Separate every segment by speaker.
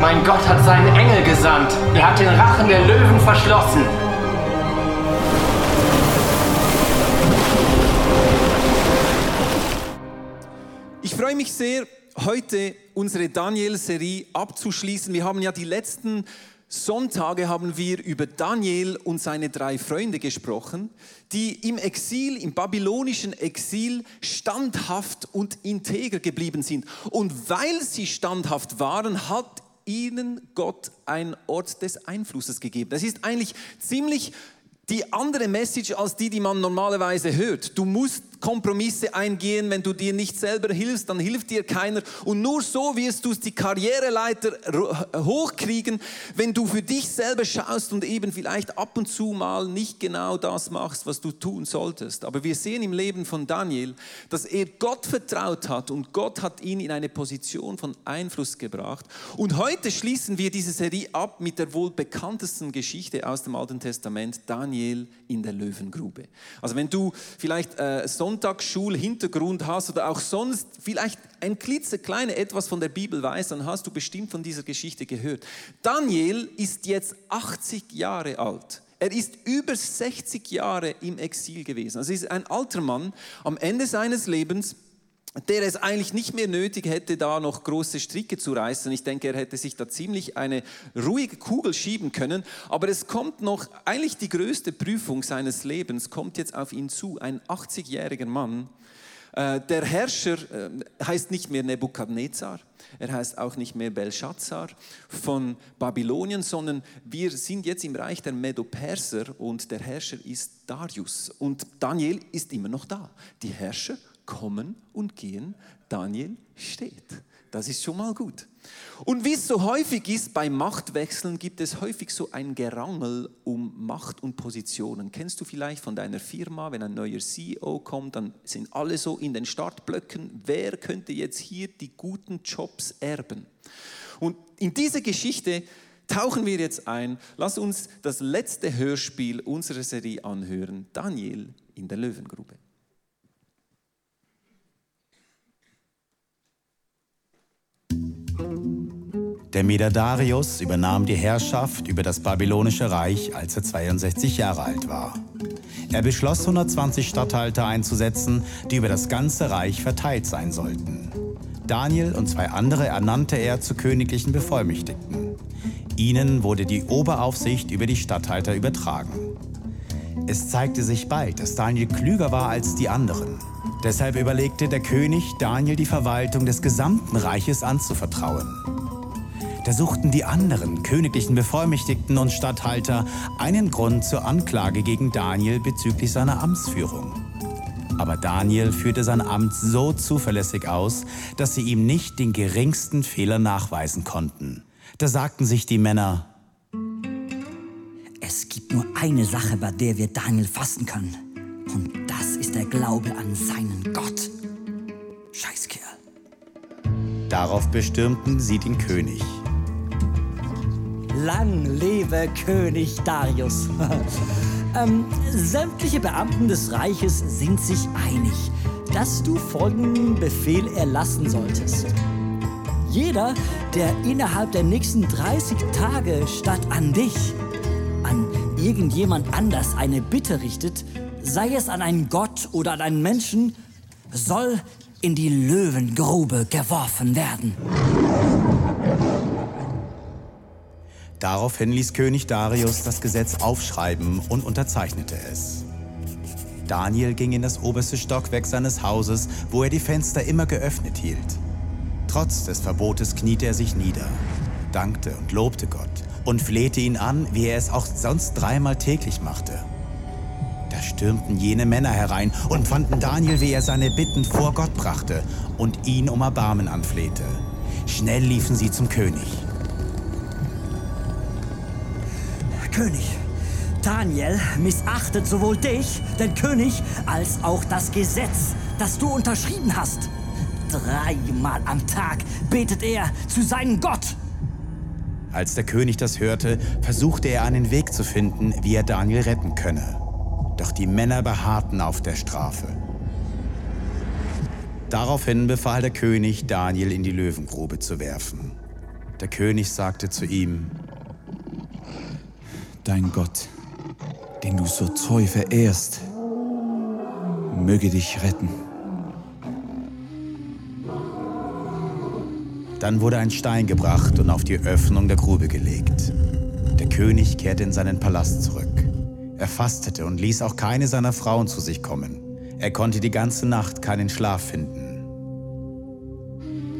Speaker 1: Mein Gott hat seinen Engel gesandt. Er hat den Rachen der Löwen verschlossen.
Speaker 2: Ich freue mich sehr, heute unsere Daniel-Serie abzuschließen. Wir haben ja die letzten Sonntage haben wir über Daniel und seine drei Freunde gesprochen, die im Exil, im babylonischen Exil standhaft und integer geblieben sind. Und weil sie standhaft waren, hat ihnen Gott einen Ort des Einflusses gegeben. Das ist eigentlich ziemlich die andere Message als die, die man normalerweise hört. Du musst Kompromisse eingehen, wenn du dir nicht selber hilfst, dann hilft dir keiner. Und nur so wirst du die Karriereleiter hochkriegen, wenn du für dich selber schaust und eben vielleicht ab und zu mal nicht genau das machst, was du tun solltest. Aber wir sehen im Leben von Daniel, dass er Gott vertraut hat und Gott hat ihn in eine Position von Einfluss gebracht. Und heute schließen wir diese Serie ab mit der wohl bekanntesten Geschichte aus dem Alten Testament, Daniel in der Löwengrube. Also wenn du vielleicht äh, Sonntagsschulhintergrund hast oder auch sonst vielleicht ein klitzekleine etwas von der Bibel weißt, dann hast du bestimmt von dieser Geschichte gehört. Daniel ist jetzt 80 Jahre alt. Er ist über 60 Jahre im Exil gewesen. Also ist ein alter Mann am Ende seines Lebens der es eigentlich nicht mehr nötig hätte, da noch große Stricke zu reißen. Ich denke, er hätte sich da ziemlich eine ruhige Kugel schieben können. Aber es kommt noch, eigentlich die größte Prüfung seines Lebens kommt jetzt auf ihn zu. Ein 80-jähriger Mann. Äh, der Herrscher äh, heißt nicht mehr Nebukadnezar, er heißt auch nicht mehr Belshazzar von Babylonien, sondern wir sind jetzt im Reich der Medo-Perser und der Herrscher ist Darius. Und Daniel ist immer noch da. Die Herrscher kommen und gehen, Daniel steht. Das ist schon mal gut. Und wie es so häufig ist bei Machtwechseln, gibt es häufig so ein Gerangel um Macht und Positionen. Kennst du vielleicht von deiner Firma, wenn ein neuer CEO kommt, dann sind alle so in den Startblöcken, wer könnte jetzt hier die guten Jobs erben? Und in diese Geschichte tauchen wir jetzt ein. Lass uns das letzte Hörspiel unserer Serie anhören, Daniel in der Löwengrube.
Speaker 3: Der Meder Darius übernahm die Herrschaft über das babylonische Reich, als er 62 Jahre alt war. Er beschloss, 120 Statthalter einzusetzen, die über das ganze Reich verteilt sein sollten. Daniel und zwei andere ernannte er zu königlichen Bevollmächtigten. Ihnen wurde die Oberaufsicht über die Statthalter übertragen. Es zeigte sich bald, dass Daniel klüger war als die anderen. Deshalb überlegte der König, Daniel die Verwaltung des gesamten Reiches anzuvertrauen. Da suchten die anderen königlichen Bevollmächtigten und Statthalter einen Grund zur Anklage gegen Daniel bezüglich seiner Amtsführung. Aber Daniel führte sein Amt so zuverlässig aus, dass sie ihm nicht den geringsten Fehler nachweisen konnten. Da sagten sich die Männer,
Speaker 4: es gibt nur eine Sache, bei der wir Daniel fassen können. Und das ist der Glaube an seinen Gott. Scheißkerl.
Speaker 3: Darauf bestürmten sie den König.
Speaker 4: Lang lebe König Darius. ähm, sämtliche Beamten des Reiches sind sich einig, dass du folgenden Befehl erlassen solltest. Jeder, der innerhalb der nächsten 30 Tage statt an dich, an irgendjemand anders eine Bitte richtet, sei es an einen Gott oder an einen Menschen, soll in die Löwengrube geworfen werden.
Speaker 3: Daraufhin ließ König Darius das Gesetz aufschreiben und unterzeichnete es. Daniel ging in das oberste Stockwerk seines Hauses, wo er die Fenster immer geöffnet hielt. Trotz des Verbotes kniete er sich nieder, dankte und lobte Gott und flehte ihn an, wie er es auch sonst dreimal täglich machte. Da stürmten jene Männer herein und fanden Daniel, wie er seine Bitten vor Gott brachte und ihn um Erbarmen anflehte. Schnell liefen sie zum König.
Speaker 4: König, Daniel missachtet sowohl dich, den König, als auch das Gesetz, das du unterschrieben hast. Dreimal am Tag betet er zu seinem Gott.
Speaker 3: Als der König das hörte, versuchte er einen Weg zu finden, wie er Daniel retten könne. Doch die Männer beharrten auf der Strafe. Daraufhin befahl der König, Daniel in die Löwengrube zu werfen. Der König sagte zu ihm,
Speaker 5: Dein Gott, den du so treu verehrst, möge dich retten.
Speaker 3: Dann wurde ein Stein gebracht und auf die Öffnung der Grube gelegt. Der König kehrte in seinen Palast zurück. Er fastete und ließ auch keine seiner Frauen zu sich kommen. Er konnte die ganze Nacht keinen Schlaf finden.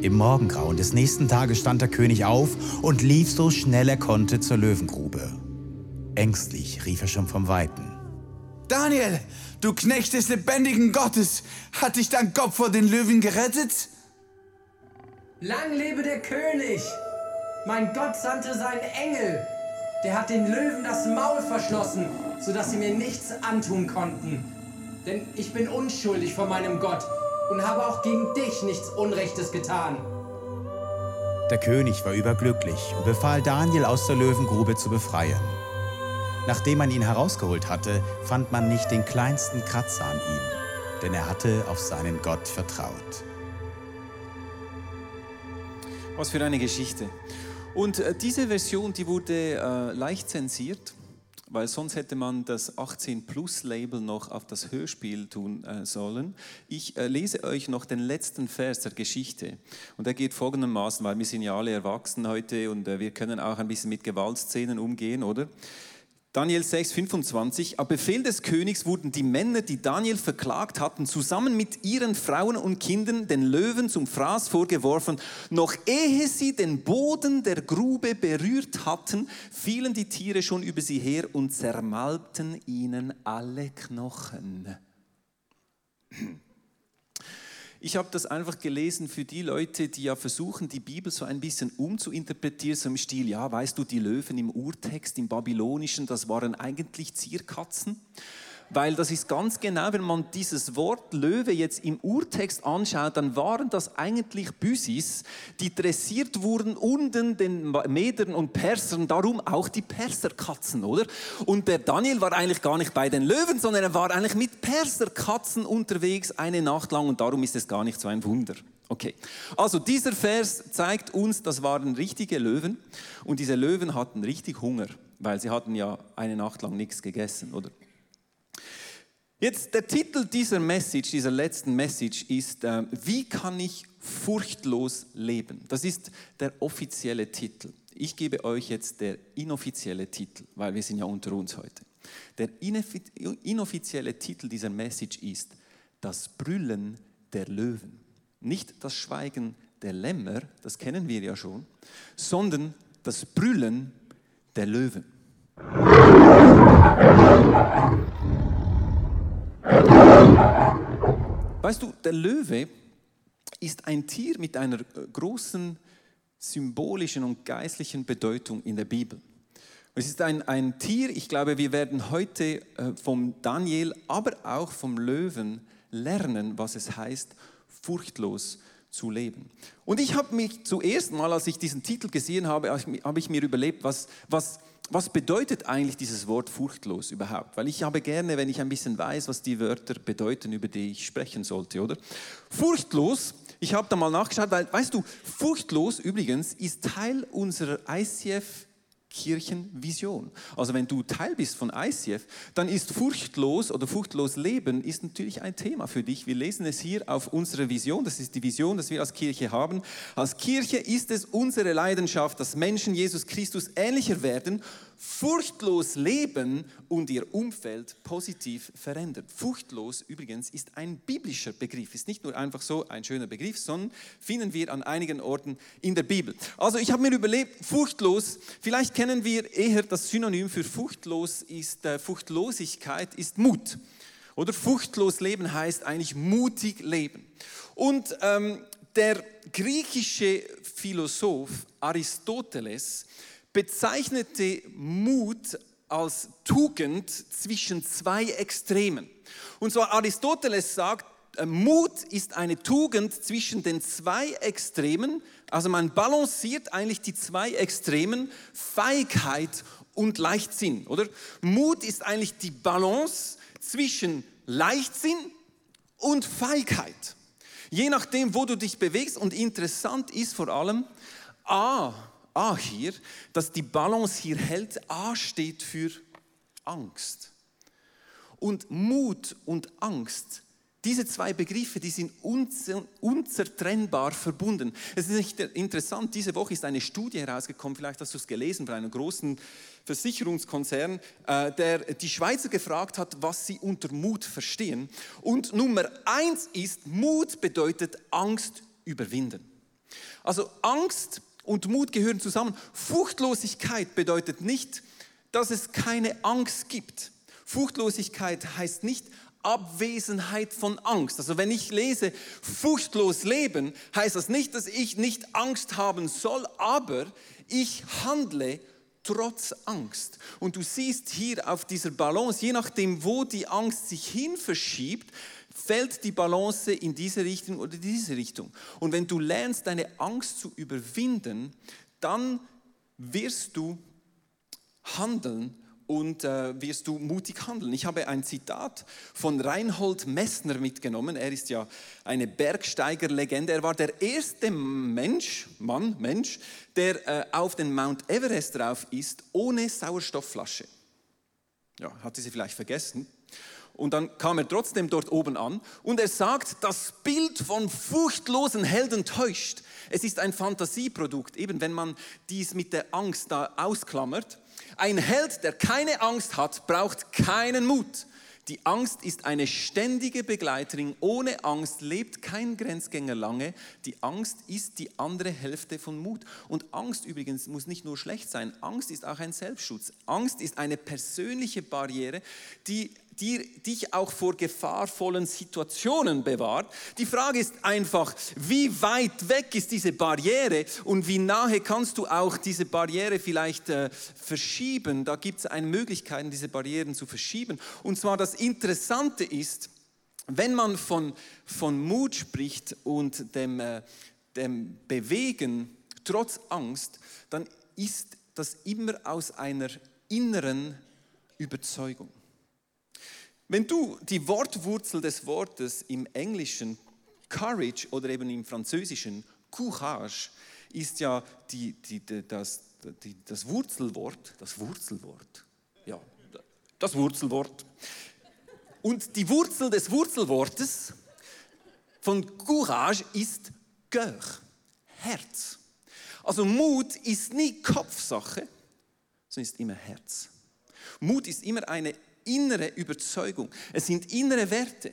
Speaker 3: Im Morgengrauen des nächsten Tages stand der König auf und lief so schnell er konnte zur Löwengrube. Ängstlich rief er schon vom Weiten.
Speaker 5: Daniel, du Knecht des lebendigen Gottes, hat dich dein Kopf vor den Löwen gerettet?
Speaker 1: Lang lebe der König! Mein Gott sandte seinen Engel. Der hat den Löwen das Maul verschlossen, sodass sie mir nichts antun konnten. Denn ich bin unschuldig vor meinem Gott und habe auch gegen dich nichts Unrechtes getan.
Speaker 3: Der König war überglücklich und befahl Daniel aus der Löwengrube zu befreien. Nachdem man ihn herausgeholt hatte, fand man nicht den kleinsten Kratzer an ihm, denn er hatte auf seinen Gott vertraut.
Speaker 2: Was für eine Geschichte. Und äh, diese Version, die wurde äh, leicht zensiert, weil sonst hätte man das 18 Plus Label noch auf das Hörspiel tun äh, sollen. Ich äh, lese euch noch den letzten Vers der Geschichte. Und der geht folgendermaßen, weil wir sind ja alle erwachsen heute und äh, wir können auch ein bisschen mit Gewaltszenen umgehen, oder? Daniel 6, 25. Auf Befehl des Königs wurden die Männer, die Daniel verklagt hatten, zusammen mit ihren Frauen und Kindern den Löwen zum Fraß vorgeworfen. Noch ehe sie den Boden der Grube berührt hatten, fielen die Tiere schon über sie her und zermalmten ihnen alle Knochen. Ich habe das einfach gelesen für die Leute, die ja versuchen, die Bibel so ein bisschen umzuinterpretieren, so im Stil, ja, weißt du, die Löwen im Urtext, im Babylonischen, das waren eigentlich Zierkatzen weil das ist ganz genau, wenn man dieses Wort Löwe jetzt im Urtext anschaut, dann waren das eigentlich Büsis, die dressiert wurden unten den Medern und Persern, darum auch die Perserkatzen, oder? Und der Daniel war eigentlich gar nicht bei den Löwen, sondern er war eigentlich mit Perserkatzen unterwegs eine Nacht lang und darum ist es gar nicht so ein Wunder. Okay, also dieser Vers zeigt uns, das waren richtige Löwen und diese Löwen hatten richtig Hunger, weil sie hatten ja eine Nacht lang nichts gegessen, oder? Jetzt der Titel dieser Message, dieser letzten Message ist, äh, wie kann ich furchtlos leben? Das ist der offizielle Titel. Ich gebe euch jetzt der inoffizielle Titel, weil wir sind ja unter uns heute. Der inoffizielle Titel dieser Message ist das Brüllen der Löwen. Nicht das Schweigen der Lämmer, das kennen wir ja schon, sondern das Brüllen der Löwen. Weißt du, der Löwe ist ein Tier mit einer äh, großen symbolischen und geistlichen Bedeutung in der Bibel. Es ist ein, ein Tier, ich glaube, wir werden heute äh, vom Daniel, aber auch vom Löwen lernen, was es heißt, furchtlos zu leben. Und ich habe mich zuerst mal, als ich diesen Titel gesehen habe, habe ich mir überlegt, was, was, was bedeutet eigentlich dieses Wort furchtlos überhaupt? Weil ich habe gerne, wenn ich ein bisschen weiß, was die Wörter bedeuten, über die ich sprechen sollte, oder? Furchtlos, ich habe da mal nachgeschaut, weil, weißt du, furchtlos übrigens ist Teil unserer ICF Kirchenvision. Also wenn du Teil bist von ICF, dann ist furchtlos oder furchtlos Leben ist natürlich ein Thema für dich. Wir lesen es hier auf unserer Vision. Das ist die Vision, dass wir als Kirche haben. Als Kirche ist es unsere Leidenschaft, dass Menschen Jesus Christus ähnlicher werden furchtlos leben und ihr Umfeld positiv verändern. Furchtlos übrigens ist ein biblischer Begriff, ist nicht nur einfach so ein schöner Begriff, sondern finden wir an einigen Orten in der Bibel. Also ich habe mir überlegt, furchtlos, vielleicht kennen wir eher das Synonym für furchtlos ist äh, Furchtlosigkeit ist Mut. Oder furchtlos leben heißt eigentlich mutig leben. Und ähm, der griechische Philosoph Aristoteles bezeichnete Mut als Tugend zwischen zwei Extremen. Und zwar Aristoteles sagt, äh, Mut ist eine Tugend zwischen den zwei Extremen. Also man balanciert eigentlich die zwei Extremen, Feigheit und Leichtsinn, oder? Mut ist eigentlich die Balance zwischen Leichtsinn und Feigheit. Je nachdem, wo du dich bewegst. Und interessant ist vor allem, A, A hier, dass die Balance hier hält. A steht für Angst. Und Mut und Angst diese zwei Begriffe, die sind unzertrennbar verbunden. Es ist nicht interessant, diese Woche ist eine Studie herausgekommen, vielleicht hast du es gelesen, bei einem großen Versicherungskonzern, äh, der die Schweizer gefragt hat, was sie unter Mut verstehen. Und Nummer eins ist, Mut bedeutet Angst überwinden. Also Angst und Mut gehören zusammen. Furchtlosigkeit bedeutet nicht, dass es keine Angst gibt. Furchtlosigkeit heißt nicht, Abwesenheit von Angst. Also wenn ich lese, furchtlos leben, heißt das nicht, dass ich nicht Angst haben soll, aber ich handle trotz Angst. Und du siehst hier auf dieser Balance, je nachdem, wo die Angst sich hin verschiebt, fällt die Balance in diese Richtung oder diese Richtung. Und wenn du lernst, deine Angst zu überwinden, dann wirst du handeln und äh, wirst du mutig handeln. Ich habe ein Zitat von Reinhold Messner mitgenommen. Er ist ja eine Bergsteigerlegende. Er war der erste Mensch, Mann, Mensch, der äh, auf den Mount Everest drauf ist, ohne Sauerstoffflasche. Ja, hatte sie vielleicht vergessen. Und dann kam er trotzdem dort oben an und er sagt, das Bild von furchtlosen Helden täuscht. Es ist ein Fantasieprodukt, eben wenn man dies mit der Angst da ausklammert. Ein Held, der keine Angst hat, braucht keinen Mut. Die Angst ist eine ständige Begleiterin. Ohne Angst lebt kein Grenzgänger lange. Die Angst ist die andere Hälfte von Mut. Und Angst übrigens muss nicht nur schlecht sein. Angst ist auch ein Selbstschutz. Angst ist eine persönliche Barriere, die die dich auch vor gefahrvollen Situationen bewahrt. Die Frage ist einfach, wie weit weg ist diese Barriere und wie nahe kannst du auch diese Barriere vielleicht äh, verschieben? Da gibt es eine Möglichkeit, diese Barrieren zu verschieben. Und zwar das Interessante ist, wenn man von, von Mut spricht und dem, äh, dem Bewegen trotz Angst, dann ist das immer aus einer inneren Überzeugung. Wenn du die Wortwurzel des Wortes im Englischen Courage oder eben im Französischen Courage ist ja die, die, das, die, das Wurzelwort, das Wurzelwort, ja, das Wurzelwort. Und die Wurzel des Wurzelwortes von Courage ist Cœur, Herz. Also Mut ist nie Kopfsache, sondern ist immer Herz. Mut ist immer eine innere Überzeugung. Es sind innere Werte.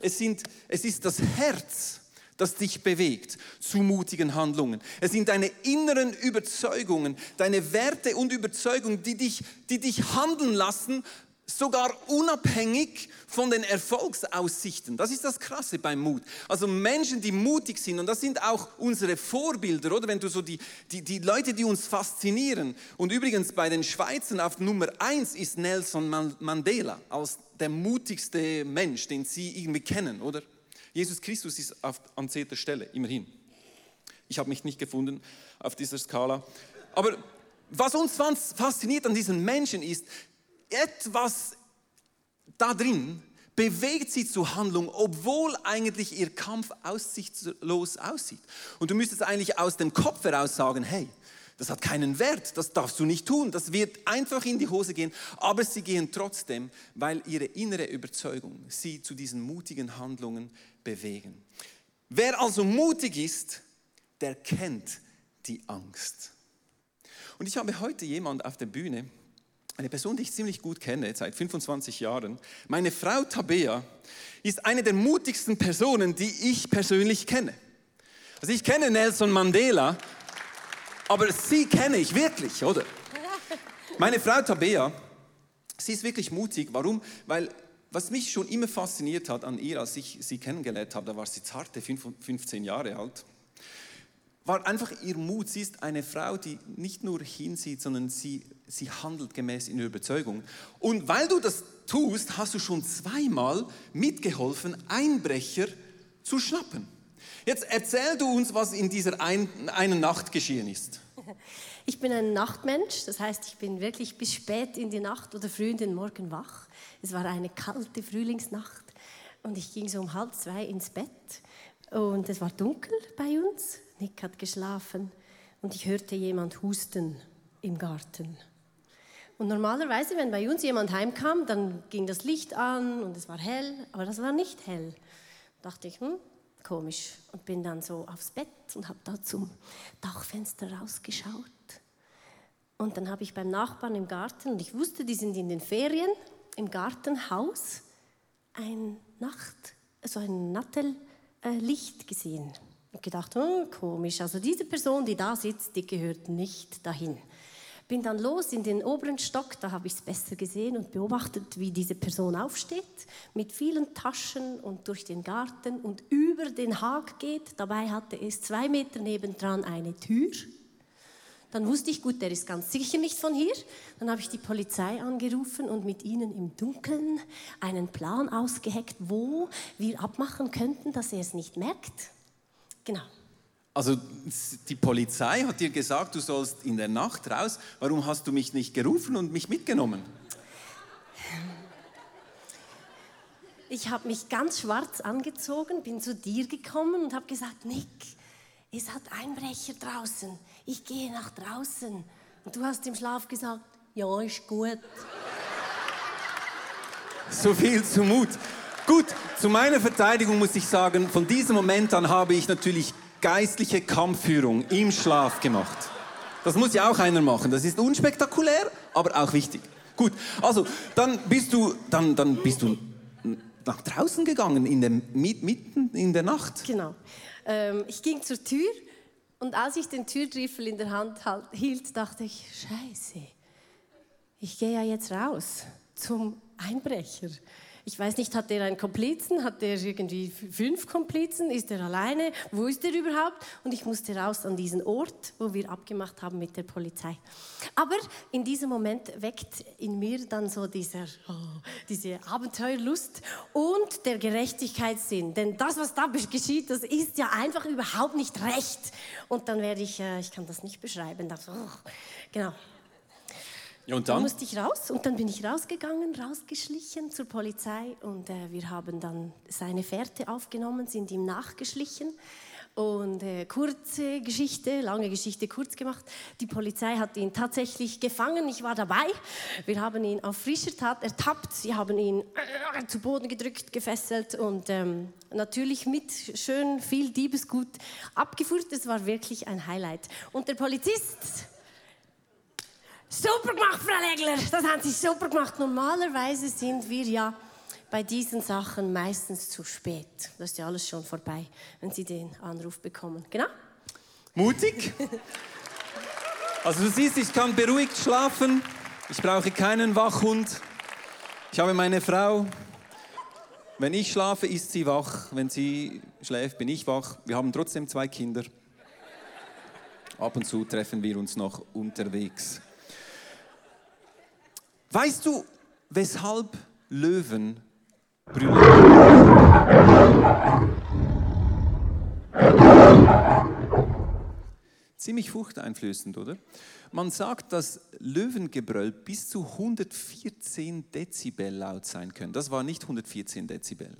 Speaker 2: Es, sind, es ist das Herz, das dich bewegt zu mutigen Handlungen. Es sind deine inneren Überzeugungen, deine Werte und Überzeugungen, die dich, die dich handeln lassen, sogar unabhängig von den Erfolgsaussichten. Das ist das Krasse beim Mut. Also Menschen, die mutig sind, und das sind auch unsere Vorbilder, oder? Wenn du so die, die, die Leute, die uns faszinieren. Und übrigens bei den Schweizern auf Nummer eins ist Nelson Mandela als der mutigste Mensch, den sie irgendwie kennen, oder? Jesus Christus ist auf, an zehnter Stelle, immerhin. Ich habe mich nicht gefunden auf dieser Skala. Aber was uns fasziniert an diesen Menschen ist, etwas da drin bewegt sie zur Handlung, obwohl eigentlich ihr Kampf aussichtslos aussieht. Und du müsstest eigentlich aus dem Kopf heraus sagen, hey, das hat keinen Wert, das darfst du nicht tun, das wird einfach in die Hose gehen, aber sie gehen trotzdem, weil ihre innere Überzeugung sie zu diesen mutigen Handlungen bewegen. Wer also mutig ist, der kennt die Angst. Und ich habe heute jemand auf der Bühne, eine Person, die ich ziemlich gut kenne, seit 25 Jahren. Meine Frau Tabea ist eine der mutigsten Personen, die ich persönlich kenne. Also ich kenne Nelson Mandela, aber sie kenne ich wirklich, oder? Meine Frau Tabea, sie ist wirklich mutig. Warum? Weil was mich schon immer fasziniert hat an ihr, als ich sie kennengelernt habe, da war sie zarte 15 Jahre alt, war einfach ihr Mut. Sie ist eine Frau, die nicht nur hinsieht, sondern sie, sie handelt gemäß ihrer Überzeugung. Und weil du das tust, hast du schon zweimal mitgeholfen, Einbrecher zu schnappen. Jetzt erzähl du uns, was in dieser ein, einen Nacht geschehen ist.
Speaker 6: Ich bin ein Nachtmensch, das heißt, ich bin wirklich bis spät in die Nacht oder früh in den Morgen wach. Es war eine kalte Frühlingsnacht und ich ging so um halb zwei ins Bett und es war dunkel bei uns. Nick hat geschlafen und ich hörte jemand husten im Garten. Und normalerweise, wenn bei uns jemand heimkam, dann ging das Licht an und es war hell, aber das war nicht hell. Da dachte ich, hm, komisch. Und bin dann so aufs Bett und habe da zum Dachfenster rausgeschaut. Und dann habe ich beim Nachbarn im Garten, und ich wusste, die sind in den Ferien, im Gartenhaus, ein Nacht, so ein Nattellicht gesehen. Und gedacht, oh, komisch, also diese Person, die da sitzt, die gehört nicht dahin. Bin dann los in den oberen Stock, da habe ich es besser gesehen und beobachtet, wie diese Person aufsteht, mit vielen Taschen und durch den Garten und über den Hag geht. Dabei hatte es zwei Meter nebendran eine Tür. Dann wusste ich, gut, der ist ganz sicher nicht von hier. Dann habe ich die Polizei angerufen und mit ihnen im Dunkeln einen Plan ausgeheckt, wo wir abmachen könnten, dass er es nicht merkt. Genau.
Speaker 2: Also die Polizei hat dir gesagt, du sollst in der Nacht raus. Warum hast du mich nicht gerufen und mich mitgenommen?
Speaker 6: Ich habe mich ganz schwarz angezogen, bin zu dir gekommen und habe gesagt, Nick, es hat Einbrecher draußen. Ich gehe nach draußen. Und du hast im Schlaf gesagt, ja, ist gut.
Speaker 2: So viel zu Mut. Gut, zu meiner Verteidigung muss ich sagen, von diesem Moment an habe ich natürlich geistliche Kampfführung im Schlaf gemacht. Das muss ja auch einer machen. Das ist unspektakulär, aber auch wichtig. Gut, also dann bist du, dann, dann bist du nach draußen gegangen, in der, mitten in der Nacht.
Speaker 6: Genau. Ähm, ich ging zur Tür und als ich den Türgriffel in der Hand halt, hielt, dachte ich, scheiße, ich gehe ja jetzt raus zum Einbrecher. Ich weiß nicht, hat der einen Komplizen? Hat der irgendwie fünf Komplizen? Ist er alleine? Wo ist er überhaupt? Und ich musste raus an diesen Ort, wo wir abgemacht haben mit der Polizei. Aber in diesem Moment weckt in mir dann so dieser, oh, diese Abenteuerlust und der Gerechtigkeitssinn. Denn das, was da geschieht, das ist ja einfach überhaupt nicht recht. Und dann werde ich, äh, ich kann das nicht beschreiben, das, oh, genau.
Speaker 2: Ja, und dann? dann?
Speaker 6: musste ich raus und dann bin ich rausgegangen, rausgeschlichen zur Polizei und äh, wir haben dann seine Fährte aufgenommen, sind ihm nachgeschlichen und äh, kurze Geschichte, lange Geschichte kurz gemacht. Die Polizei hat ihn tatsächlich gefangen, ich war dabei. Wir haben ihn auf frischer Tat ertappt, sie haben ihn äh, zu Boden gedrückt, gefesselt und ähm, natürlich mit schön viel Diebesgut abgeführt. Das war wirklich ein Highlight. Und der Polizist Super gemacht, Frau Legler, das haben Sie super gemacht. Normalerweise sind wir ja bei diesen Sachen meistens zu spät. Das ist ja alles schon vorbei, wenn Sie den Anruf bekommen. Genau?
Speaker 2: Mutig. Also du siehst, ich kann beruhigt schlafen. Ich brauche keinen Wachhund. Ich habe meine Frau. Wenn ich schlafe, ist sie wach. Wenn sie schläft, bin ich wach. Wir haben trotzdem zwei Kinder. Ab und zu treffen wir uns noch unterwegs. Weißt du, weshalb Löwen brüllen? Ziemlich furchteinflößend, oder? Man sagt, dass Löwengebrüll bis zu 114 Dezibel laut sein können. Das war nicht 114 Dezibel.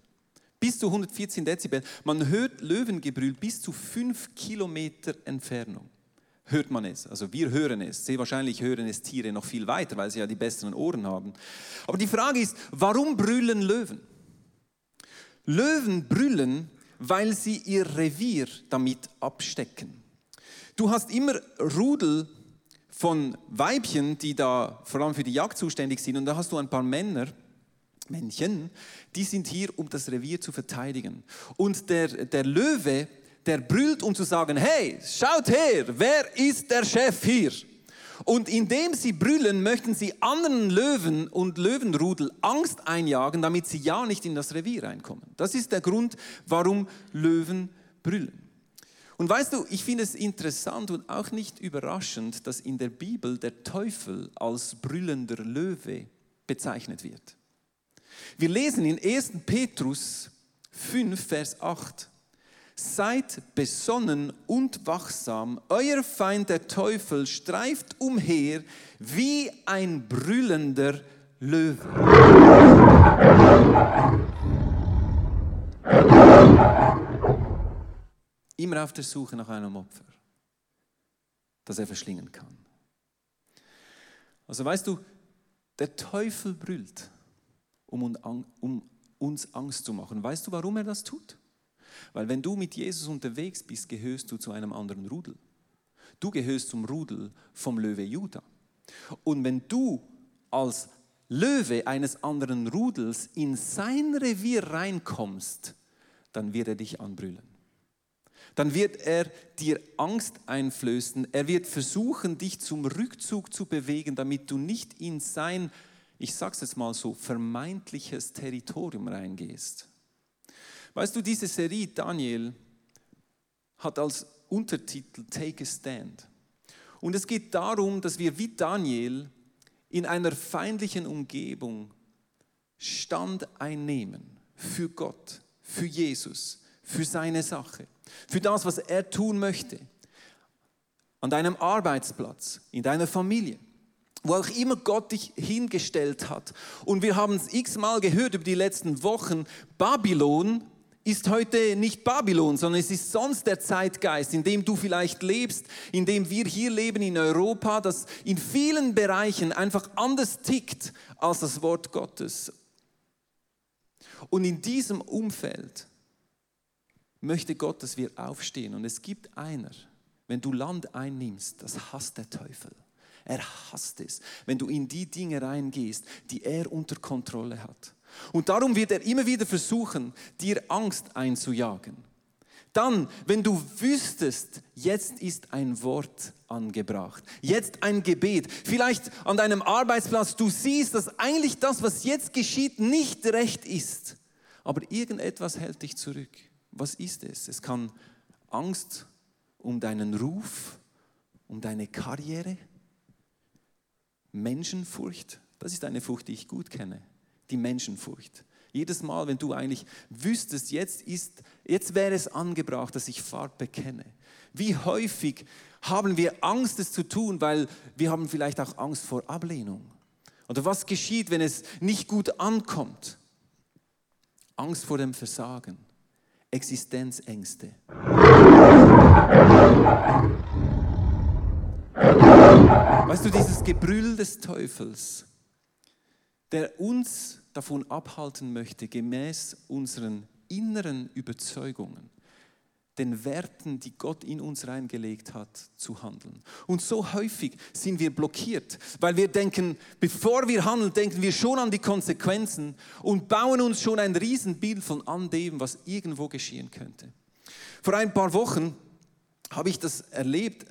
Speaker 2: Bis zu 114 Dezibel. Man hört Löwengebrüll bis zu 5 Kilometer Entfernung hört man es. Also wir hören es. Sehr wahrscheinlich hören es Tiere noch viel weiter, weil sie ja die besseren Ohren haben. Aber die Frage ist, warum brüllen Löwen? Löwen brüllen, weil sie ihr Revier damit abstecken. Du hast immer Rudel von Weibchen, die da vor allem für die Jagd zuständig sind, und da hast du ein paar Männer, Männchen, die sind hier, um das Revier zu verteidigen. Und der, der Löwe der brüllt, um zu sagen, hey, schaut her, wer ist der Chef hier? Und indem sie brüllen, möchten sie anderen Löwen und Löwenrudel Angst einjagen, damit sie ja nicht in das Revier reinkommen. Das ist der Grund, warum Löwen brüllen. Und weißt du, ich finde es interessant und auch nicht überraschend, dass in der Bibel der Teufel als brüllender Löwe bezeichnet wird. Wir lesen in 1. Petrus 5, Vers 8. Seid besonnen und wachsam, euer Feind der Teufel streift umher wie ein brüllender Löwe. Immer auf der Suche nach einem Opfer, das er verschlingen kann. Also weißt du, der Teufel brüllt, um, uns Angst zu machen. Weißt du, warum er das tut? Weil wenn du mit Jesus unterwegs bist, gehörst du zu einem anderen Rudel. Du gehörst zum Rudel vom Löwe Judah. Und wenn du als Löwe eines anderen Rudels in sein Revier reinkommst, dann wird er dich anbrüllen. Dann wird er dir Angst einflößen. Er wird versuchen, dich zum Rückzug zu bewegen, damit du nicht in sein, ich sag's jetzt mal so, vermeintliches Territorium reingehst. Weißt du, diese Serie Daniel hat als Untertitel Take a Stand. Und es geht darum, dass wir wie Daniel in einer feindlichen Umgebung Stand einnehmen für Gott, für Jesus, für seine Sache, für das, was er tun möchte. An deinem Arbeitsplatz, in deiner Familie, wo auch immer Gott dich hingestellt hat. Und wir haben es x-mal gehört über die letzten Wochen, Babylon ist heute nicht Babylon, sondern es ist sonst der Zeitgeist, in dem du vielleicht lebst, in dem wir hier leben in Europa, das in vielen Bereichen einfach anders tickt als das Wort Gottes. Und in diesem Umfeld möchte Gott, dass wir aufstehen. Und es gibt einer, wenn du Land einnimmst, das hasst der Teufel. Er hasst es, wenn du in die Dinge reingehst, die er unter Kontrolle hat. Und darum wird er immer wieder versuchen, dir Angst einzujagen. Dann, wenn du wüsstest, jetzt ist ein Wort angebracht, jetzt ein Gebet, vielleicht an deinem Arbeitsplatz, du siehst, dass eigentlich das, was jetzt geschieht, nicht recht ist, aber irgendetwas hält dich zurück. Was ist es? Es kann Angst um deinen Ruf, um deine Karriere, Menschenfurcht, das ist eine Furcht, die ich gut kenne die Menschenfurcht. Jedes Mal, wenn du eigentlich wüsstest, jetzt, ist, jetzt wäre es angebracht, dass ich Fahrt bekenne. Wie häufig haben wir Angst, es zu tun, weil wir haben vielleicht auch Angst vor Ablehnung. Oder was geschieht, wenn es nicht gut ankommt? Angst vor dem Versagen, Existenzängste. Weißt du, dieses Gebrüll des Teufels, der uns davon abhalten möchte, gemäß unseren inneren Überzeugungen, den Werten, die Gott in uns reingelegt hat, zu handeln. Und so häufig sind wir blockiert, weil wir denken, bevor wir handeln, denken wir schon an die Konsequenzen und bauen uns schon ein Riesenbild von an dem, was irgendwo geschehen könnte. Vor ein paar Wochen habe ich das erlebt,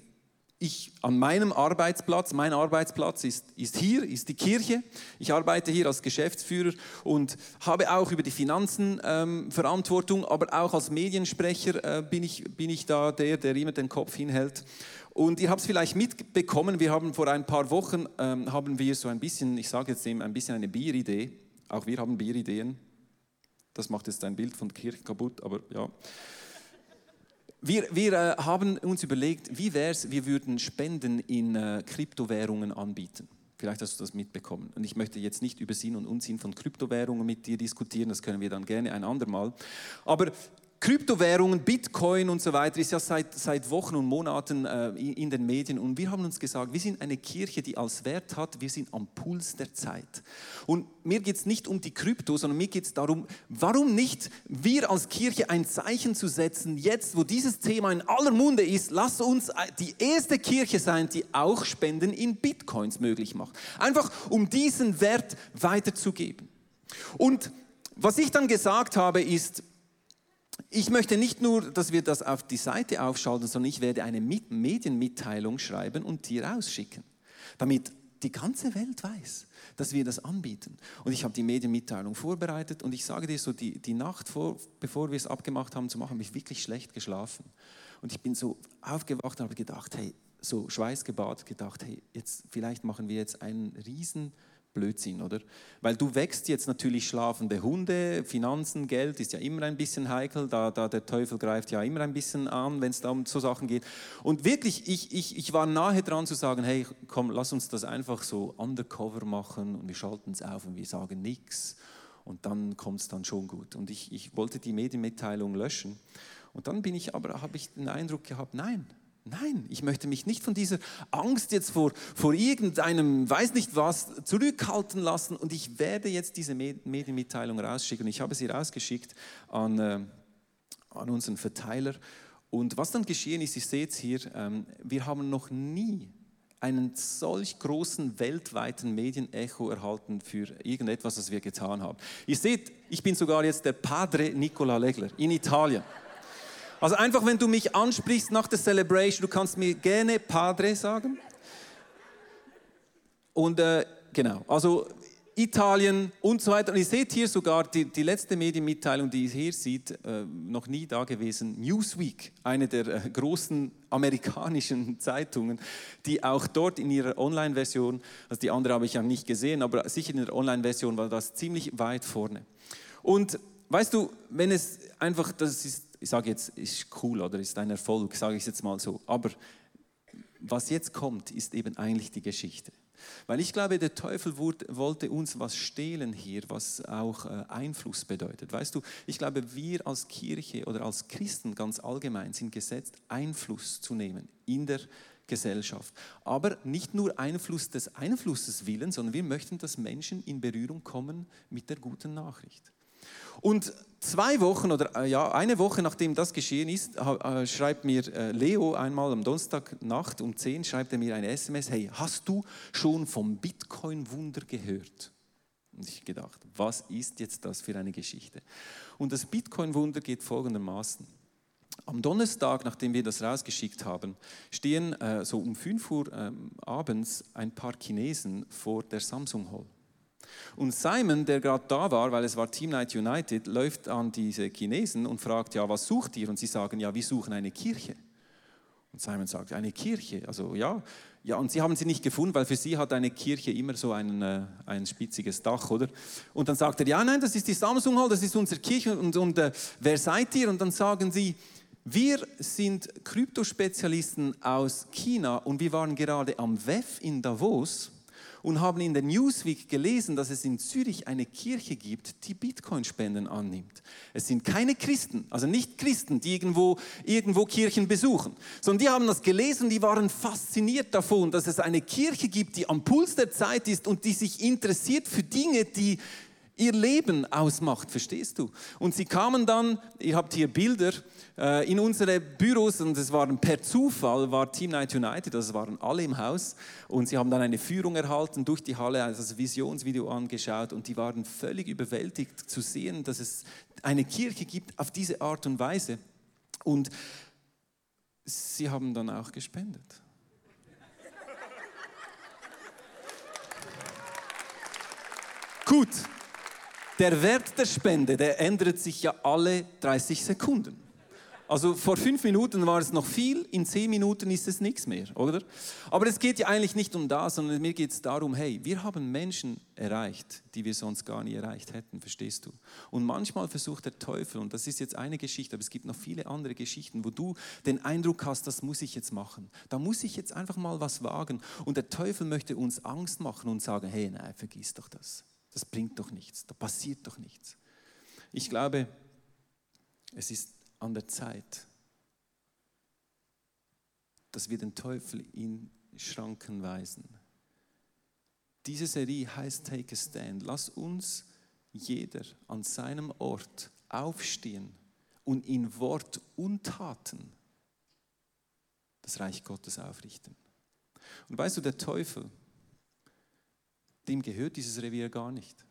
Speaker 2: ich an meinem Arbeitsplatz, mein Arbeitsplatz ist, ist hier, ist die Kirche. Ich arbeite hier als Geschäftsführer und habe auch über die Finanzen ähm, Verantwortung, aber auch als Mediensprecher äh, bin, ich, bin ich da der, der immer den Kopf hinhält. Und ihr habt es vielleicht mitbekommen, wir haben vor ein paar Wochen, ähm, haben wir so ein bisschen, ich sage jetzt eben ein bisschen eine Bieridee. Auch wir haben Bierideen. Das macht jetzt ein Bild von Kirche kaputt, aber ja. Wir, wir äh, haben uns überlegt, wie wäre es, wir würden Spenden in äh, Kryptowährungen anbieten. Vielleicht hast du das mitbekommen. Und ich möchte jetzt nicht über Sinn und Unsinn von Kryptowährungen mit dir diskutieren, das können wir dann gerne ein andermal. Aber Kryptowährungen, Bitcoin und so weiter ist ja seit, seit Wochen und Monaten äh, in den Medien und wir haben uns gesagt, wir sind eine Kirche, die als Wert hat, wir sind am Puls der Zeit. Und mir geht es nicht um die Krypto, sondern mir geht es darum, warum nicht wir als Kirche ein Zeichen zu setzen, jetzt wo dieses Thema in aller Munde ist, lass uns die erste Kirche sein, die auch Spenden in Bitcoins möglich macht. Einfach um diesen Wert weiterzugeben. Und was ich dann gesagt habe ist, ich möchte nicht nur, dass wir das auf die Seite aufschalten, sondern ich werde eine Medienmitteilung schreiben und dir rausschicken, damit die ganze Welt weiß, dass wir das anbieten. Und ich habe die Medienmitteilung vorbereitet und ich sage dir so, die, die Nacht, vor, bevor wir es abgemacht haben zu machen, habe ich wirklich schlecht geschlafen. Und ich bin so aufgewacht und habe gedacht, hey, so schweißgebadet gedacht, hey, jetzt vielleicht machen wir jetzt einen riesen Blödsinn, oder? Weil du wächst jetzt natürlich schlafende Hunde, Finanzen, Geld ist ja immer ein bisschen heikel, da, da der Teufel greift ja immer ein bisschen an, wenn es da um so Sachen geht. Und wirklich, ich, ich, ich war nahe dran zu sagen, hey, komm, lass uns das einfach so undercover machen und wir schalten es auf und wir sagen nichts und dann kommt es dann schon gut. Und ich, ich wollte die Medienmitteilung löschen und dann bin ich aber, habe ich den Eindruck gehabt, nein, Nein, ich möchte mich nicht von dieser Angst jetzt vor, vor irgendeinem, weiß nicht was, zurückhalten lassen und ich werde jetzt diese Medienmitteilung rausschicken. Ich habe sie rausgeschickt an, äh, an unseren Verteiler. Und was dann geschehen ist, ihr seht es hier, ähm, wir haben noch nie einen solch großen weltweiten Medienecho erhalten für irgendetwas, was wir getan haben. Ihr seht, ich bin sogar jetzt der Padre Nicola Legler in Italien. Also einfach, wenn du mich ansprichst nach der Celebration, du kannst mir gerne Padre sagen. Und äh, genau, also Italien und so weiter. Und ihr seht hier sogar die, die letzte Medienmitteilung, die ihr hier seht, äh, noch nie da gewesen. Newsweek, eine der äh, großen amerikanischen Zeitungen, die auch dort in ihrer Online-Version, also die andere habe ich ja nicht gesehen, aber sicher in der Online-Version war das ziemlich weit vorne. Und weißt du, wenn es einfach, das ist ich sage jetzt, ist cool oder ist ein Erfolg, sage ich jetzt mal so. Aber was jetzt kommt, ist eben eigentlich die Geschichte. Weil ich glaube, der Teufel wollte uns was stehlen hier, was auch äh, Einfluss bedeutet. Weißt du, ich glaube, wir als Kirche oder als Christen ganz allgemein sind gesetzt, Einfluss zu nehmen in der Gesellschaft. Aber nicht nur Einfluss des Einflusses willen, sondern wir möchten, dass Menschen in Berührung kommen mit der guten Nachricht. Und zwei Wochen oder äh, ja, eine Woche nachdem das geschehen ist, äh, schreibt mir äh, Leo einmal am Donnerstagnacht um 10 schreibt er mir eine SMS, hey, hast du schon vom Bitcoin-Wunder gehört? Und ich gedacht, was ist jetzt das für eine Geschichte? Und das Bitcoin-Wunder geht folgendermaßen. Am Donnerstag, nachdem wir das rausgeschickt haben, stehen äh, so um 5 Uhr äh, abends ein paar Chinesen vor der Samsung Hall. Und Simon, der gerade da war, weil es war Team Night United, läuft an diese Chinesen und fragt, ja, was sucht ihr? Und sie sagen, ja, wir suchen eine Kirche. Und Simon sagt, eine Kirche? Also ja, ja, und sie haben sie nicht gefunden, weil für sie hat eine Kirche immer so ein, äh, ein spitziges Dach, oder? Und dann sagt er, ja, nein, das ist die Samsung Hall, das ist unsere Kirche und, und äh, wer seid ihr? Und dann sagen sie, wir sind Kryptospezialisten aus China und wir waren gerade am WEF in Davos und haben in der Newsweek gelesen, dass es in Zürich eine Kirche gibt, die Bitcoin-Spenden annimmt. Es sind keine Christen, also nicht Christen, die irgendwo, irgendwo Kirchen besuchen, sondern die haben das gelesen, die waren fasziniert davon, dass es eine Kirche gibt, die am Puls der Zeit ist und die sich interessiert für Dinge, die ihr Leben ausmacht, verstehst du? Und sie kamen dann, ihr habt hier Bilder, äh, in unsere Büros und es waren per Zufall, war Team Night United, das waren alle im Haus und sie haben dann eine Führung erhalten durch die Halle, also das Visionsvideo angeschaut und die waren völlig überwältigt zu sehen, dass es eine Kirche gibt auf diese Art und Weise und sie haben dann auch gespendet. Gut, der Wert der Spende, der ändert sich ja alle 30 Sekunden. Also vor fünf Minuten war es noch viel, in zehn Minuten ist es nichts mehr, oder? Aber es geht ja eigentlich nicht um das, sondern mir geht es darum, hey, wir haben Menschen erreicht, die wir sonst gar nie erreicht hätten, verstehst du? Und manchmal versucht der Teufel, und das ist jetzt eine Geschichte, aber es gibt noch viele andere Geschichten, wo du den Eindruck hast, das muss ich jetzt machen. Da muss ich jetzt einfach mal was wagen. Und der Teufel möchte uns Angst machen und sagen, hey, nein, vergiss doch das das bringt doch nichts, da passiert doch nichts. Ich glaube, es ist an der Zeit, dass wir den Teufel in Schranken weisen. Diese Serie heißt Take a Stand. Lass uns jeder an seinem Ort aufstehen und in Wort und Taten das Reich Gottes aufrichten. Und weißt du, der Teufel, dem gehört dieses Revier gar nicht.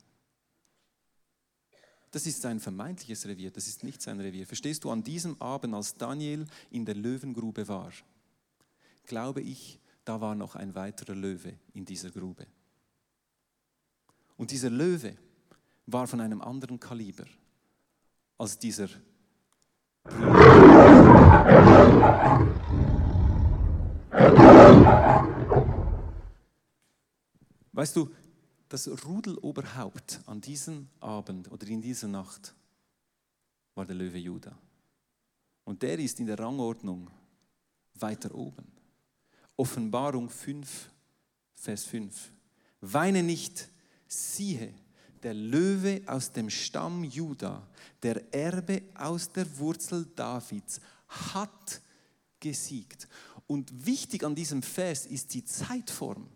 Speaker 2: Das ist sein vermeintliches Revier, das ist nicht sein Revier. Verstehst du, an diesem Abend, als Daniel in der Löwengrube war, glaube ich, da war noch ein weiterer Löwe in dieser Grube. Und dieser Löwe war von einem anderen Kaliber als dieser Weißt du, das Rudeloberhaupt an diesem Abend oder in dieser Nacht war der Löwe Judah. Und der ist in der Rangordnung weiter oben. Offenbarung 5, Vers 5. Weine nicht, siehe, der Löwe aus dem Stamm Juda, der Erbe aus der Wurzel Davids, hat gesiegt. Und wichtig an diesem Vers ist die Zeitform.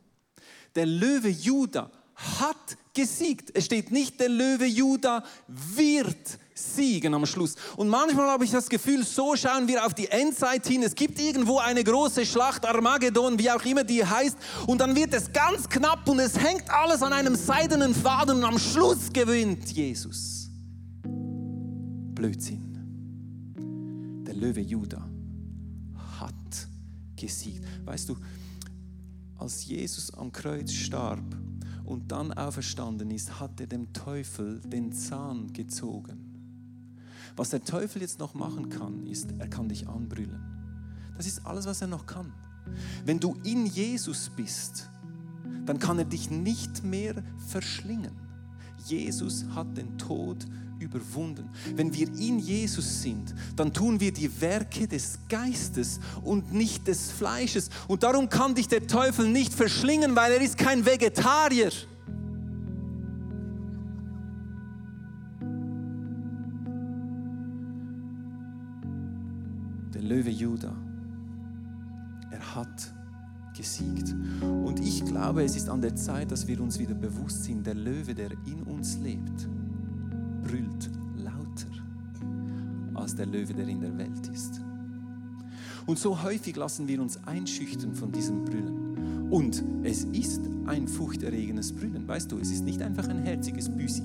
Speaker 2: Der Löwe Juda hat gesiegt. Es steht nicht, der Löwe Juda wird siegen am Schluss. Und manchmal habe ich das Gefühl, so schauen wir auf die Endzeit hin. Es gibt irgendwo eine große Schlacht, Armageddon, wie auch immer die heißt. Und dann wird es ganz knapp und es hängt alles an einem seidenen Faden und am Schluss gewinnt Jesus. Blödsinn. Der Löwe Juda hat gesiegt. Weißt du, als Jesus am Kreuz starb und dann auferstanden ist, hat er dem Teufel den Zahn gezogen. Was der Teufel jetzt noch machen kann, ist, er kann dich anbrüllen. Das ist alles, was er noch kann. Wenn du in Jesus bist, dann kann er dich nicht mehr verschlingen. Jesus hat den Tod überwunden. Wenn wir in Jesus sind, dann tun wir die Werke des Geistes und nicht des Fleisches. Und darum kann dich der Teufel nicht verschlingen, weil er ist kein Vegetarier. Der Löwe Judah, er hat gesiegt. Und ich glaube, es ist an der Zeit, dass wir uns wieder bewusst sind, der Löwe, der in uns lebt, brüllt lauter als der Löwe, der in der Welt ist. Und so häufig lassen wir uns einschüchtern von diesem Brüllen. Und es ist ein furchterregendes Brüllen. Weißt du, es ist nicht einfach ein herziges Büsi.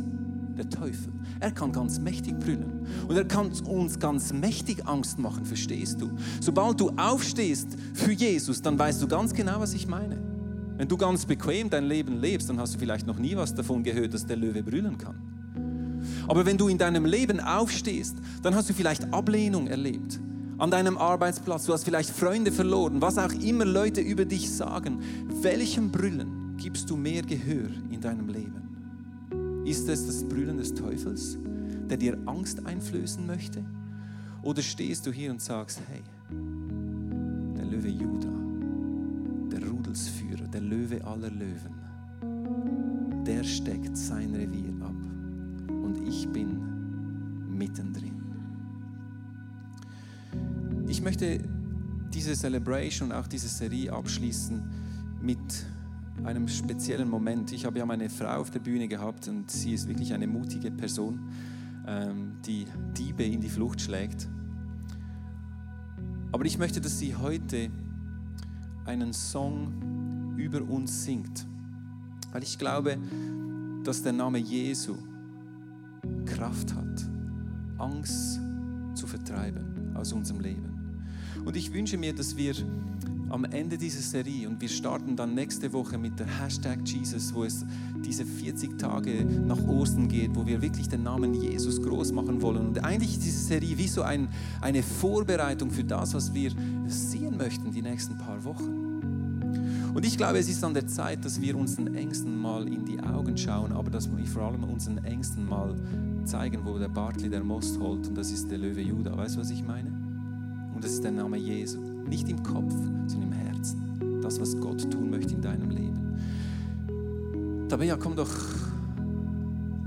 Speaker 2: Der Teufel, er kann ganz mächtig brüllen. Und er kann uns ganz mächtig Angst machen, verstehst du? Sobald du aufstehst für Jesus, dann weißt du ganz genau, was ich meine. Wenn du ganz bequem dein Leben lebst, dann hast du vielleicht noch nie was davon gehört, dass der Löwe brüllen kann. Aber wenn du in deinem Leben aufstehst, dann hast du vielleicht Ablehnung erlebt. An deinem Arbeitsplatz, du hast vielleicht Freunde verloren, was auch immer Leute über dich sagen. Welchem Brüllen gibst du mehr Gehör in deinem Leben? Ist es das Brüllen des Teufels, der dir Angst einflößen möchte? Oder stehst du hier und sagst, hey, der Löwe Juda, der Rudelsführer, der Löwe aller Löwen, der steckt sein Revier ich bin mittendrin. Ich möchte diese Celebration, auch diese Serie abschließen mit einem speziellen Moment. Ich habe ja meine Frau auf der Bühne gehabt und sie ist wirklich eine mutige Person, ähm, die Diebe in die Flucht schlägt. Aber ich möchte, dass sie heute einen Song über uns singt, weil ich glaube, dass der Name Jesu Kraft hat, Angst zu vertreiben aus unserem Leben. Und ich wünsche mir, dass wir am Ende dieser Serie und wir starten dann nächste Woche mit der Hashtag Jesus, wo es diese 40 Tage nach Ostern geht, wo wir wirklich den Namen Jesus groß machen wollen. Und eigentlich ist diese Serie wie so ein, eine Vorbereitung für das, was wir sehen möchten die nächsten paar Wochen. Und ich glaube, es ist an der Zeit, dass wir unseren Ängsten mal in die Augen schauen, aber dass wir vor allem unseren Ängsten mal zeigen, wo der Bartley der Most holt. Und das ist der Löwe Judah. Weißt du, was ich meine? Und das ist der Name Jesu. Nicht im Kopf, sondern im Herzen. Das, was Gott tun möchte in deinem Leben. Tabea, komm doch.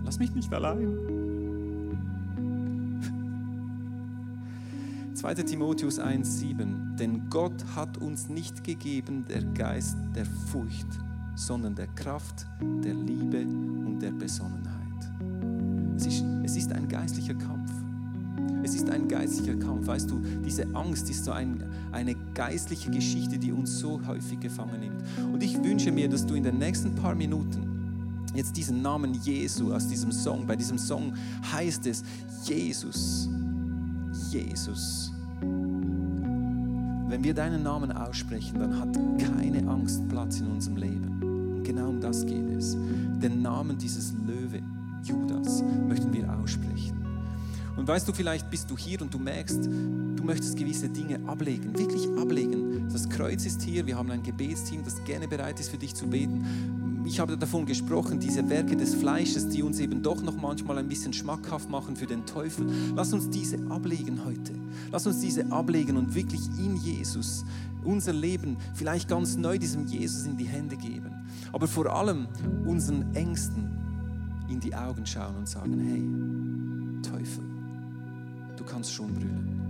Speaker 2: Lass mich nicht allein. 2. Timotheus 1,7 Denn Gott hat uns nicht gegeben der Geist der Furcht, sondern der Kraft, der Liebe und der Besonnenheit. Es ist, es ist ein geistlicher Kampf. Es ist ein geistlicher Kampf. Weißt du, diese Angst ist so ein, eine geistliche Geschichte, die uns so häufig gefangen nimmt. Und ich wünsche mir, dass du in den nächsten paar Minuten jetzt diesen Namen Jesu aus diesem Song, bei diesem Song heißt es Jesus, Jesus. wenn wir deinen Namen aussprechen, dann hat keine Angst Platz in unserem Leben. Und genau um das geht es. Den Namen dieses Judas, möchten wir aussprechen. Und weißt du, vielleicht bist du hier und du merkst, du möchtest gewisse Dinge ablegen, wirklich ablegen. Das Kreuz ist hier, wir haben ein Gebetsteam, das gerne bereit ist für dich zu beten. Ich habe davon gesprochen, diese Werke des Fleisches, die uns eben doch noch manchmal ein bisschen schmackhaft machen für den Teufel. Lass uns diese ablegen heute. Lass uns diese ablegen und wirklich in Jesus unser Leben vielleicht ganz neu diesem Jesus in die Hände geben. Aber vor allem unseren Ängsten in die Augen schauen und sagen, hey, Teufel, du kannst schon brüllen,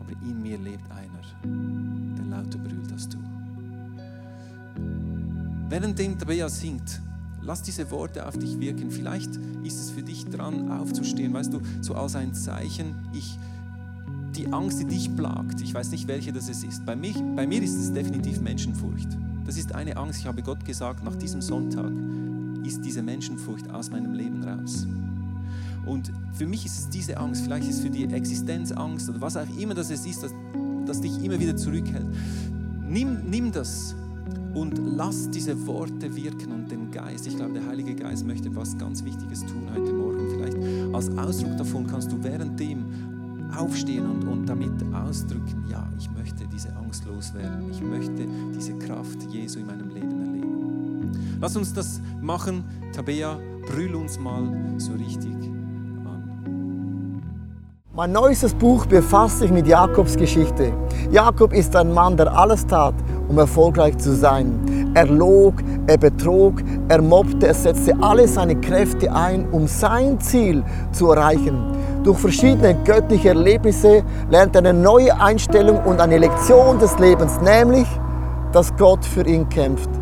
Speaker 2: aber in mir lebt einer, der lauter brüllt als du. Währenddem Tabea singt, lass diese Worte auf dich wirken. Vielleicht ist es für dich dran, aufzustehen, weißt du, so als ein Zeichen, ich, die Angst, die dich plagt, ich weiß nicht, welche das ist. Bei, mich, bei mir ist es definitiv Menschenfurcht. Das ist eine Angst, ich habe Gott gesagt, nach diesem Sonntag ist diese Menschenfurcht aus meinem Leben raus. Und für mich ist es diese Angst, vielleicht ist es für die Existenzangst oder was auch immer das ist, das, das dich immer wieder zurückhält. Nimm, nimm das und lass diese Worte wirken und den Geist. Ich glaube, der Heilige Geist möchte etwas ganz Wichtiges tun heute Morgen. Vielleicht als Ausdruck davon kannst du währenddem aufstehen und, und damit ausdrücken, ja, ich möchte diese Angst loswerden. Ich möchte diese Kraft Jesu in meinem. Lass uns das machen. Tabea, brüll uns mal so richtig
Speaker 7: mein neuestes Buch befasst sich mit Jakobs Geschichte. Jakob ist ein Mann, der alles tat, um erfolgreich zu sein. Er log, er betrog, er mobbte, er setzte alle seine Kräfte ein, um sein Ziel zu erreichen. Durch verschiedene göttliche Erlebnisse lernt er eine neue Einstellung und eine Lektion des Lebens, nämlich, dass Gott für ihn kämpft.